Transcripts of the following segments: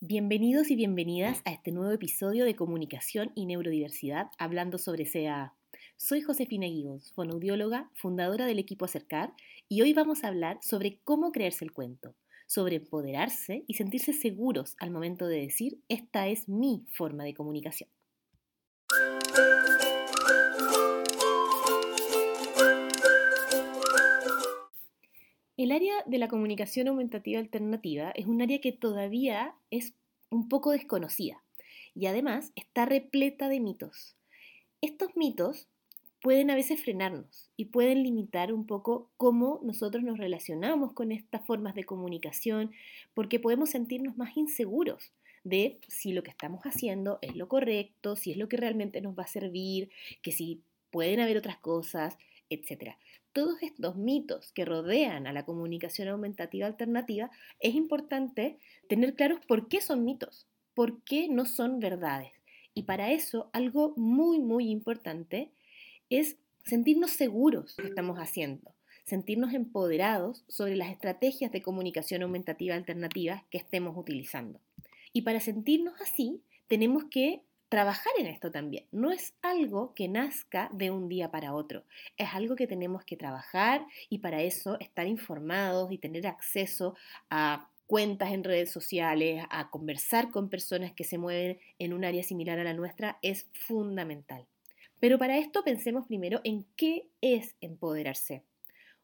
Bienvenidos y bienvenidas a este nuevo episodio de Comunicación y Neurodiversidad hablando sobre CAA. Soy Josefina Guigos, fonoaudióloga, fundadora del equipo Acercar, y hoy vamos a hablar sobre cómo creerse el cuento, sobre empoderarse y sentirse seguros al momento de decir esta es mi forma de comunicación. El área de la comunicación aumentativa alternativa es un área que todavía es un poco desconocida y además está repleta de mitos. Estos mitos pueden a veces frenarnos y pueden limitar un poco cómo nosotros nos relacionamos con estas formas de comunicación porque podemos sentirnos más inseguros de si lo que estamos haciendo es lo correcto, si es lo que realmente nos va a servir, que si pueden haber otras cosas, etc todos estos mitos que rodean a la comunicación aumentativa alternativa, es importante tener claros por qué son mitos, por qué no son verdades. Y para eso, algo muy, muy importante es sentirnos seguros de lo que estamos haciendo, sentirnos empoderados sobre las estrategias de comunicación aumentativa alternativa que estemos utilizando. Y para sentirnos así, tenemos que trabajar en esto también. No es algo que nazca de un día para otro, es algo que tenemos que trabajar y para eso estar informados y tener acceso a cuentas en redes sociales, a conversar con personas que se mueven en un área similar a la nuestra es fundamental. Pero para esto pensemos primero en qué es empoderarse.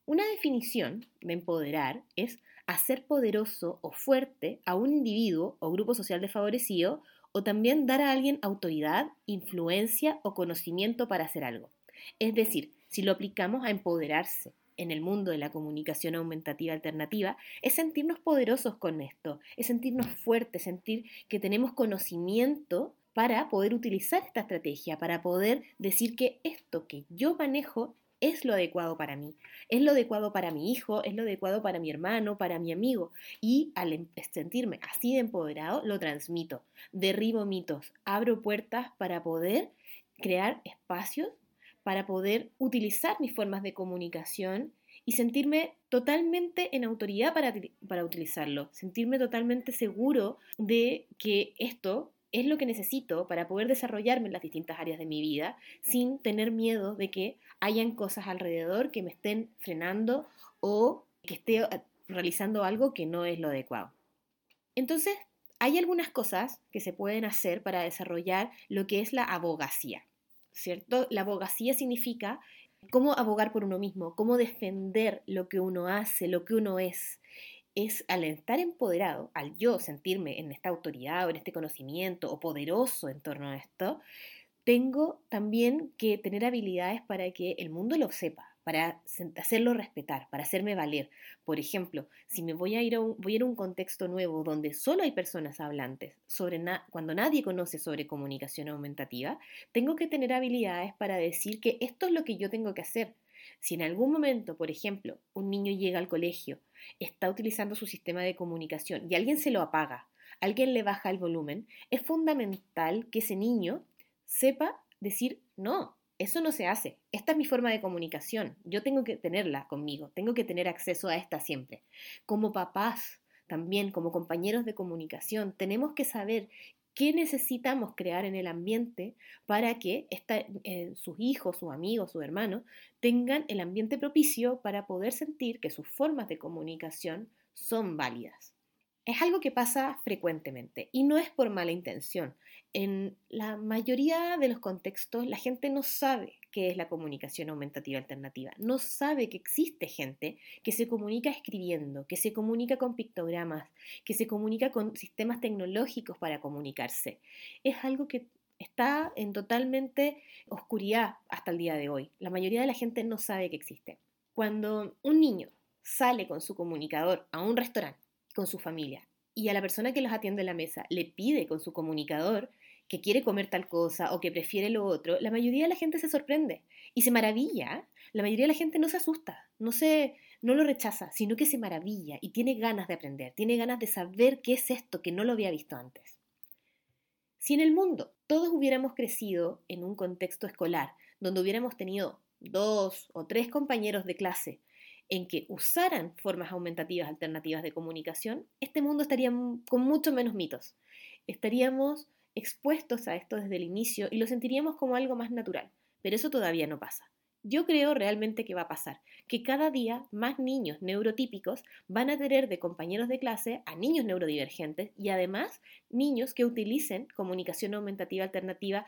Una definición de empoderar es hacer poderoso o fuerte a un individuo o grupo social desfavorecido o también dar a alguien autoridad, influencia o conocimiento para hacer algo. Es decir, si lo aplicamos a empoderarse en el mundo de la comunicación aumentativa alternativa, es sentirnos poderosos con esto, es sentirnos fuertes, sentir que tenemos conocimiento para poder utilizar esta estrategia, para poder decir que esto que yo manejo es lo adecuado para mí, es lo adecuado para mi hijo, es lo adecuado para mi hermano, para mi amigo. Y al em, sentirme así de empoderado, lo transmito, derribo mitos, abro puertas para poder crear espacios, para poder utilizar mis formas de comunicación y sentirme totalmente en autoridad para, para utilizarlo, sentirme totalmente seguro de que esto es lo que necesito para poder desarrollarme en las distintas áreas de mi vida sin tener miedo de que hayan cosas alrededor que me estén frenando o que esté eh, realizando algo que no es lo adecuado. Entonces, hay algunas cosas que se pueden hacer para desarrollar lo que es la abogacía, ¿cierto? La abogacía significa cómo abogar por uno mismo, cómo defender lo que uno hace, lo que uno es es al estar empoderado, al yo sentirme en esta autoridad o en este conocimiento o poderoso en torno a esto, tengo también que tener habilidades para que el mundo lo sepa, para hacerlo respetar, para hacerme valer. Por ejemplo, si me voy a ir a un, contexto nuevo donde solo hay personas hablantes, sobre cuando nadie conoce sobre comunicación aumentativa, tengo que tener habilidades para decir que esto es lo que yo tengo que hacer. Si en algún momento, por ejemplo, un niño llega al colegio está utilizando su sistema de comunicación y alguien se lo apaga, alguien le baja el volumen, es fundamental que ese niño sepa decir, no, eso no se hace, esta es mi forma de comunicación, yo tengo que tenerla conmigo, tengo que tener acceso a esta siempre. Como papás, también como compañeros de comunicación, tenemos que saber qué necesitamos crear en el ambiente para que eh, sus hijos, sus amigos, sus hermanos tengan el ambiente propicio para poder sentir que sus formas de comunicación son válidas. Es algo que pasa frecuentemente y no es por mala intención. En la mayoría de los contextos la gente no sabe qué es la comunicación aumentativa alternativa. No sabe que existe gente que se comunica escribiendo, que se comunica con pictogramas, que se comunica con sistemas tecnológicos para comunicarse. Es algo que está en totalmente oscuridad hasta el día de hoy. La mayoría de la gente no sabe que existe. Cuando un niño sale con su comunicador a un restaurante con su familia y a la persona que los atiende en la mesa le pide con su comunicador que quiere comer tal cosa o que prefiere lo otro, la mayoría de la gente se sorprende y se maravilla. La mayoría de la gente no se asusta, no se no lo rechaza, sino que se maravilla y tiene ganas de aprender, tiene ganas de saber qué es esto que no lo había visto antes. Si en el mundo todos hubiéramos crecido en un contexto escolar donde hubiéramos tenido dos o tres compañeros de clase en que usaran formas aumentativas alternativas de comunicación, este mundo estaría con mucho menos mitos. Estaríamos expuestos a esto desde el inicio y lo sentiríamos como algo más natural, pero eso todavía no pasa. Yo creo realmente que va a pasar, que cada día más niños neurotípicos van a tener de compañeros de clase a niños neurodivergentes y además niños que utilicen comunicación aumentativa alternativa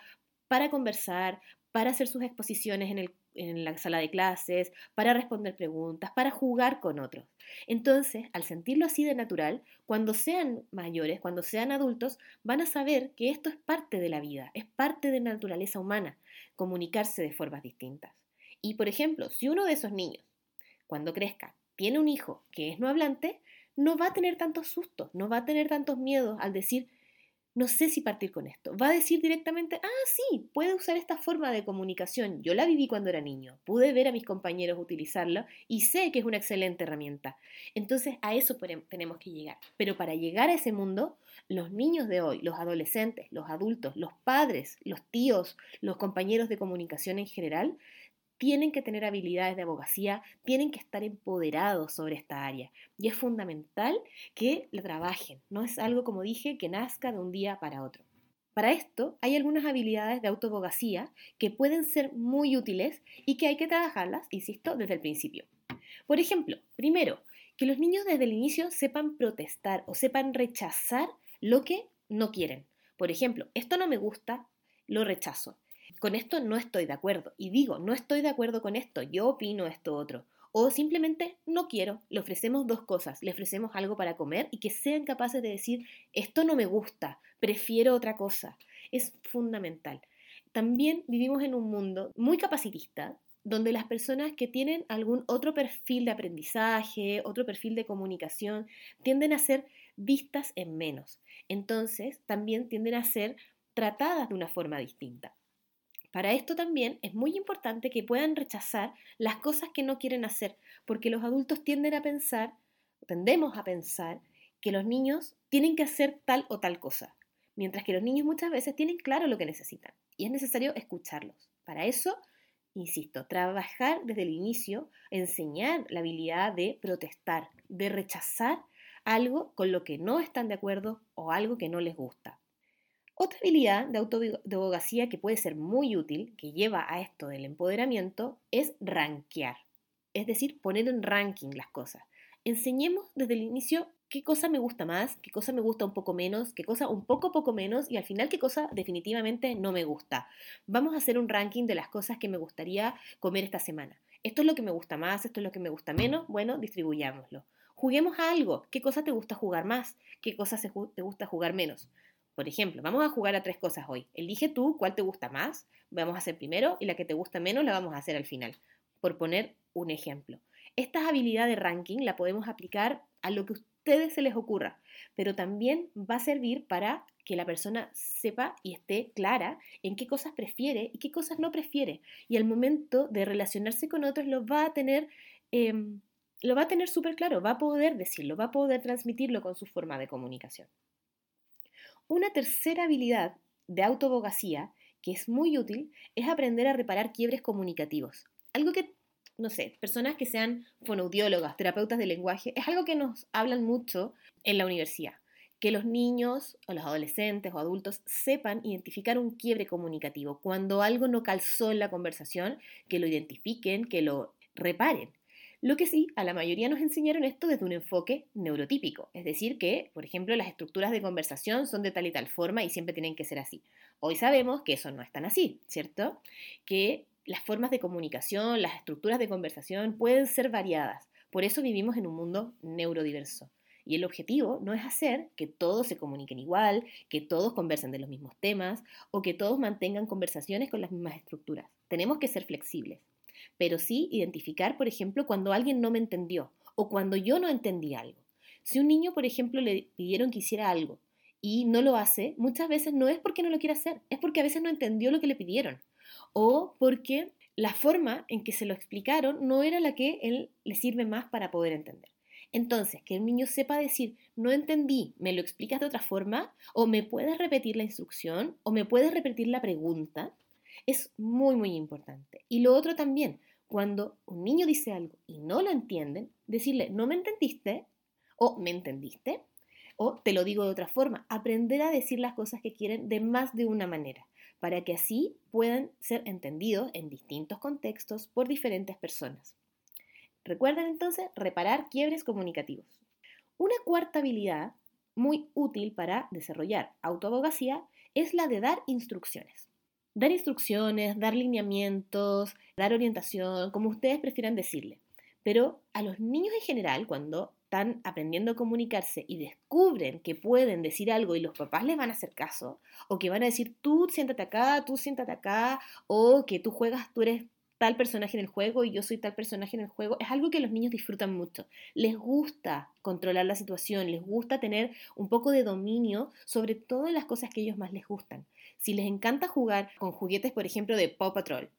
para conversar, para hacer sus exposiciones en, en, la sala de clases, para responder preguntas, para jugar con otros. Entonces, al sentirlo así de natural, cuando sean mayores, cuando sean adultos, van a saber que esto es parte de la vida, es parte de la naturaleza humana, comunicarse de formas distintas. Y por ejemplo, si uno de esos niños, cuando crezca, tiene un hijo que es no hablante, no va a tener tantos sustos, no va a tener tantos miedos al decir, no sé si partir con esto. Va a decir directamente, ah, sí, puede usar esta forma de comunicación. Yo la viví cuando era niño, pude ver a mis compañeros utilizarla y sé que es una excelente herramienta. Entonces a eso tenemos que llegar. Pero para llegar a ese mundo, los niños de hoy, los adolescentes, los adultos, los padres, los tíos, los compañeros de comunicación en general, tienen que tener habilidades de abogacía, tienen que estar empoderados sobre esta área. Y es fundamental que la trabajen. No es algo, como dije, que nazca de un día para otro. Para esto hay algunas habilidades de autoabogacía que pueden ser muy útiles y que hay que trabajarlas, insisto, desde el principio. Por ejemplo, primero, que los niños desde el inicio sepan protestar o sepan rechazar lo que no quieren. Por ejemplo, esto no me gusta, lo rechazo con esto no estoy de acuerdo. Y digo, no estoy de acuerdo con esto, yo opino esto otro. O simplemente no quiero. Le ofrecemos dos cosas. Le ofrecemos algo para comer y que sean capaces de decir, esto no me gusta, prefiero otra cosa. Es fundamental. También vivimos en un mundo muy capacitista, donde las personas que tienen algún otro perfil de aprendizaje, otro perfil de comunicación, tienden a ser vistas en menos. Entonces, también tienden a ser tratadas de una forma distinta. Para esto también es muy importante que puedan rechazar las cosas que no quieren hacer, porque los adultos tienden a pensar, tendemos a pensar, que los niños tienen que hacer tal o tal cosa, mientras que los niños muchas veces tienen claro lo que necesitan y es necesario escucharlos. Para eso, insisto, trabajar desde el inicio, enseñar la habilidad de protestar, de rechazar algo con lo que no están de acuerdo o algo que no les gusta. Otra habilidad de autoabogacía que puede ser muy útil, que lleva a esto del empoderamiento, es rankear, es decir, poner en ranking las cosas. Enseñemos desde el inicio qué cosa me gusta más, qué cosa me gusta un poco menos, qué cosa un poco poco menos y al final qué cosa definitivamente no me gusta. Vamos a hacer un ranking de las cosas que me gustaría comer esta semana. Esto es lo que me gusta más, esto es lo que me gusta menos, bueno, distribuyámoslo. Juguemos a algo, qué cosa te gusta jugar más, qué cosa te gusta jugar menos. Por ejemplo, vamos a jugar a tres cosas hoy. Elige tú cuál te gusta más, vamos a hacer primero y la que te gusta menos la vamos a hacer al final, por poner un ejemplo. Estas habilidades de ranking la podemos aplicar a lo que a ustedes se les ocurra, pero también va a servir para que la persona sepa y esté clara en qué cosas prefiere y qué cosas no prefiere. Y al momento de relacionarse con otros lo va a tener, em, lo va a tener súper claro, va a poder decirlo, va a poder transmitirlo con su forma de comunicación. Una tercera habilidad de autobogacía que es muy útil es aprender a reparar quiebres comunicativos. Algo que, no sé, personas que sean fonoaudiólogas, terapeutas de lenguaje, es algo que nos hablan mucho en la universidad. Que los niños o los adolescentes o adultos sepan identificar un quiebre comunicativo. Cuando algo no calzó en la conversación, que lo identifiquen, que lo reparen. Lo que sí, a la mayoría nos enseñaron esto desde un enfoque neurotípico, es decir, que, por ejemplo, las estructuras de conversación son de tal y tal forma y siempre tienen que ser así. Hoy sabemos que eso no es tan así, ¿cierto? Que las formas de comunicación, las estructuras de conversación pueden ser variadas. Por eso vivimos en un mundo neurodiverso. Y el objetivo no es hacer que todos se comuniquen igual, que todos conversen de los mismos temas o que todos mantengan conversaciones con las mismas estructuras. Tenemos que ser flexibles pero sí identificar, por ejemplo, cuando alguien no me entendió o cuando yo no entendí algo. Si un niño, por ejemplo, le pidieron que hiciera algo y no lo hace, muchas veces no es porque no lo quiere hacer, es porque a veces no entendió lo que le pidieron o porque la forma en que se lo explicaron no era la que él le sirve más para poder entender. Entonces, que el niño sepa decir, no entendí, me lo explicas de otra forma, o me puedes repetir la instrucción, o me puedes repetir la pregunta, es muy, muy importante. Y lo otro también, Cuando un niño dice algo y no lo entienden, decirle, no me entendiste o me entendiste o te lo digo de otra forma, aprender a decir las cosas que quieren de más de una manera, para que así puedan ser entendidos en distintos contextos por diferentes personas. Recuerden entonces reparar quiebres comunicativos. Una cuarta habilidad muy útil para desarrollar autoabogacía es la de dar instrucciones. Dar instrucciones, dar lineamientos, dar orientación, como ustedes prefieran decirle. Pero a los niños en general, cuando están aprendiendo a comunicarse y descubren que pueden decir algo y los papás les van a hacer caso, o que van a decir tú siéntate acá, tú siéntate acá, o que tú juegas, tú eres tal personaje en el juego y yo soy tal personaje en el juego, es algo que los niños disfrutan mucho. Les gusta controlar la situación, les gusta tener un poco de dominio sobre todas las cosas que a ellos más les gustan. Si les encanta jugar con juguetes, por ejemplo, de Paw Patrol,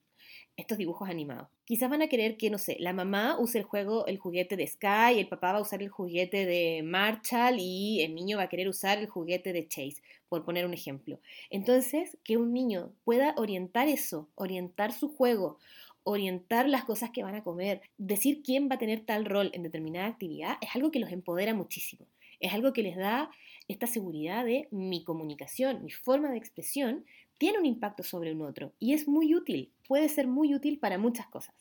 estos dibujos animados. Quizás van a querer que, no sé, la mamá use el juego, el juguete de Sky, el papá va a usar el juguete de Marshall y el niño va a querer usar el juguete de Chase, por poner un ejemplo. Entonces, que un niño pueda orientar eso, orientar su juego, orientar las cosas que van a comer, decir quién va a tener tal rol en determinada actividad, es algo que los empodera muchísimo. Es algo que les da esta seguridad de mi comunicación, mi forma de expresión tiene un impacto sobre un otro y es muy útil, puede ser muy útil para muchas cosas.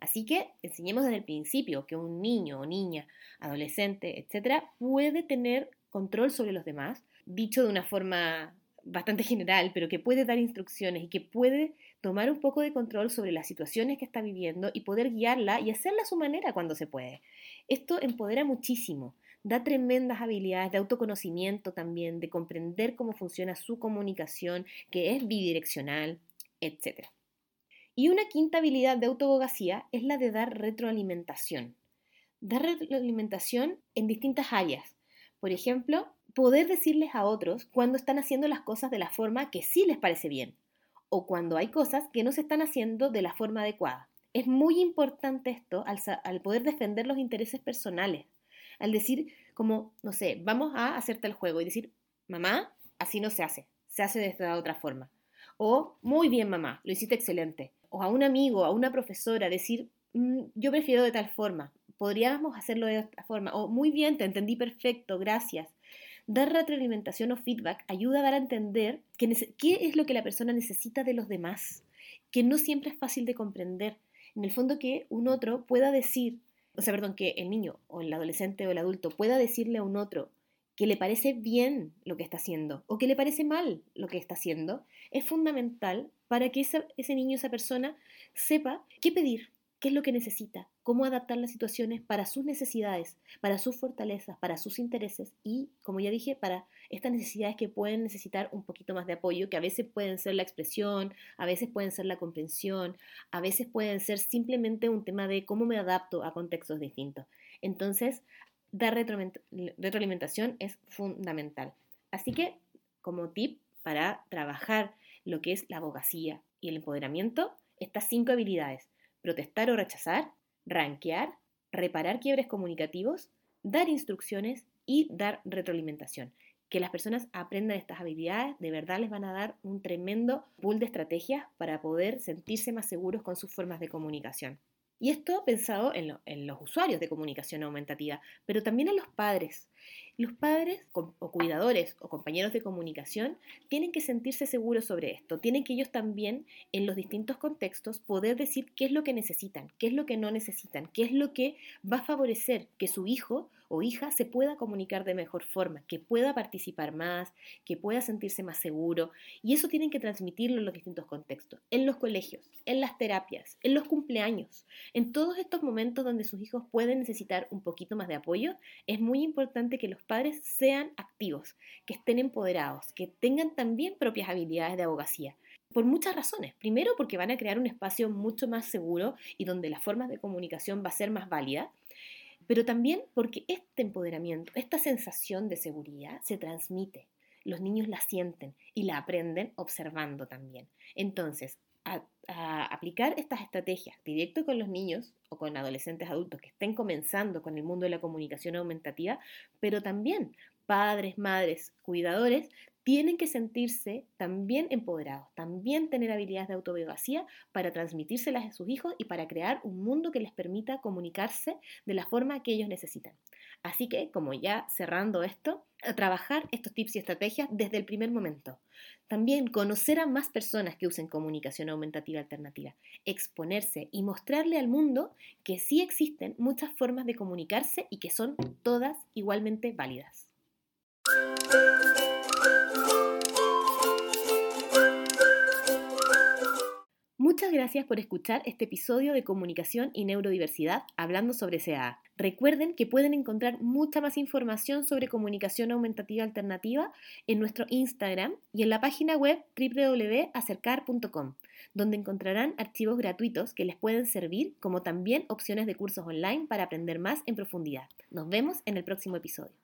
Así que enseñemos desde el principio que un niño o niña, adolescente, etcétera, puede tener control sobre los demás, dicho de una forma bastante general, pero que puede dar instrucciones y que puede tomar un poco de control sobre las situaciones que está viviendo y poder guiarla y hacerla a su manera cuando se puede. Esto empodera muchísimo da tremendas habilidades de autoconocimiento también, de comprender cómo funciona su comunicación, que es bidireccional, etc. Y una quinta habilidad de autobogacía es la de dar retroalimentación. Dar retroalimentación en distintas áreas. Por ejemplo, poder decirles a otros cuando están haciendo las cosas de la forma que sí les parece bien o cuando hay cosas que no se están haciendo de la forma adecuada. Es muy importante esto al, al poder defender los intereses personales al decir como, no sé, vamos a hacerte el juego y decir, mamá, así no se hace, se hace de esta otra forma. O, muy bien, mamá, lo hiciste excelente. O a un amigo, a una profesora, decir, mm, yo prefiero de tal forma, podríamos hacerlo de esta forma. O, muy bien, te entendí perfecto, gracias. Dar retroalimentación o feedback ayuda a dar a entender qué es lo que la persona necesita de los demás, que no siempre es fácil de comprender. En el fondo que un otro pueda decir, o sea, perdón, que el niño o el adolescente o el adulto pueda decirle a un otro que le parece bien lo que está haciendo o que le parece mal lo que está haciendo, es fundamental para que ese niño, esa persona, sepa qué pedir, qué es lo que necesita, cómo adaptar las situaciones para sus necesidades, para sus fortalezas, para sus intereses y, como ya dije, para estas necesidades que pueden necesitar un poquito más de apoyo, que a veces pueden ser la expresión, a veces pueden ser la comprensión, a veces pueden ser simplemente un tema de cómo me adapto a contextos distintos. Entonces, dar retroalimentación es fundamental. Así que, como tip para trabajar lo que es la abogacía y el empoderamiento, estas cinco habilidades protestar o rechazar, rankear, reparar quiebres comunicativos, dar instrucciones y dar retroalimentación. Que las personas aprendan estas habilidades de verdad les van a dar un tremendo pool de estrategias para poder sentirse más seguros con sus formas de comunicación. Y esto pensado en, en, los usuarios de comunicación aumentativa, pero también en los padres. Los padres o cuidadores o compañeros de comunicación tienen que sentirse seguros sobre esto, tienen que ellos también en los distintos contextos poder decir qué es lo que necesitan, qué es lo que no necesitan, qué es lo que va a favorecer que su hijo o hija se pueda comunicar de mejor forma, que pueda participar más, que pueda sentirse más seguro. Y eso tienen que transmitirlo en los distintos contextos, en los colegios, en las terapias, en los cumpleaños, en todos estos momentos donde sus hijos pueden necesitar un poquito más de apoyo, es muy importante que los padres sean activos, que estén empoderados, que tengan también propias habilidades de abogacía por muchas razones. Primero, porque van a crear un espacio mucho más seguro y donde las formas de comunicación va a ser más válida pero también porque este empoderamiento, esta sensación de seguridad se transmite. Los niños la sienten y la aprenden observando también. Entonces, a, aplicar estas estrategias directo con los niños o con adolescentes adultos que estén comenzando con el mundo de la comunicación aumentativa, pero también padres, madres, cuidadores, tienen que sentirse también empoderados, también tener habilidades de autobiografía para transmitírselas a sus hijos y para crear un mundo que les permita comunicarse de la forma que ellos necesitan. Así que, como ya cerrando esto, trabajar estos tips y estrategias desde el primer momento. También conocer a más personas que usen comunicación aumentativa alternativa, exponerse y mostrarle al mundo que sí existen muchas formas de comunicarse y que son todas igualmente válidas. Muchas gracias por escuchar este episodio de Comunicación y Neurodiversidad hablando sobre CAA. Recuerden que pueden encontrar mucha más información sobre comunicación aumentativa alternativa en nuestro Instagram y en la página web www.acercar.com, donde encontrarán archivos gratuitos que les pueden servir como también opciones de cursos online para aprender más en profundidad. Nos vemos en el próximo episodio.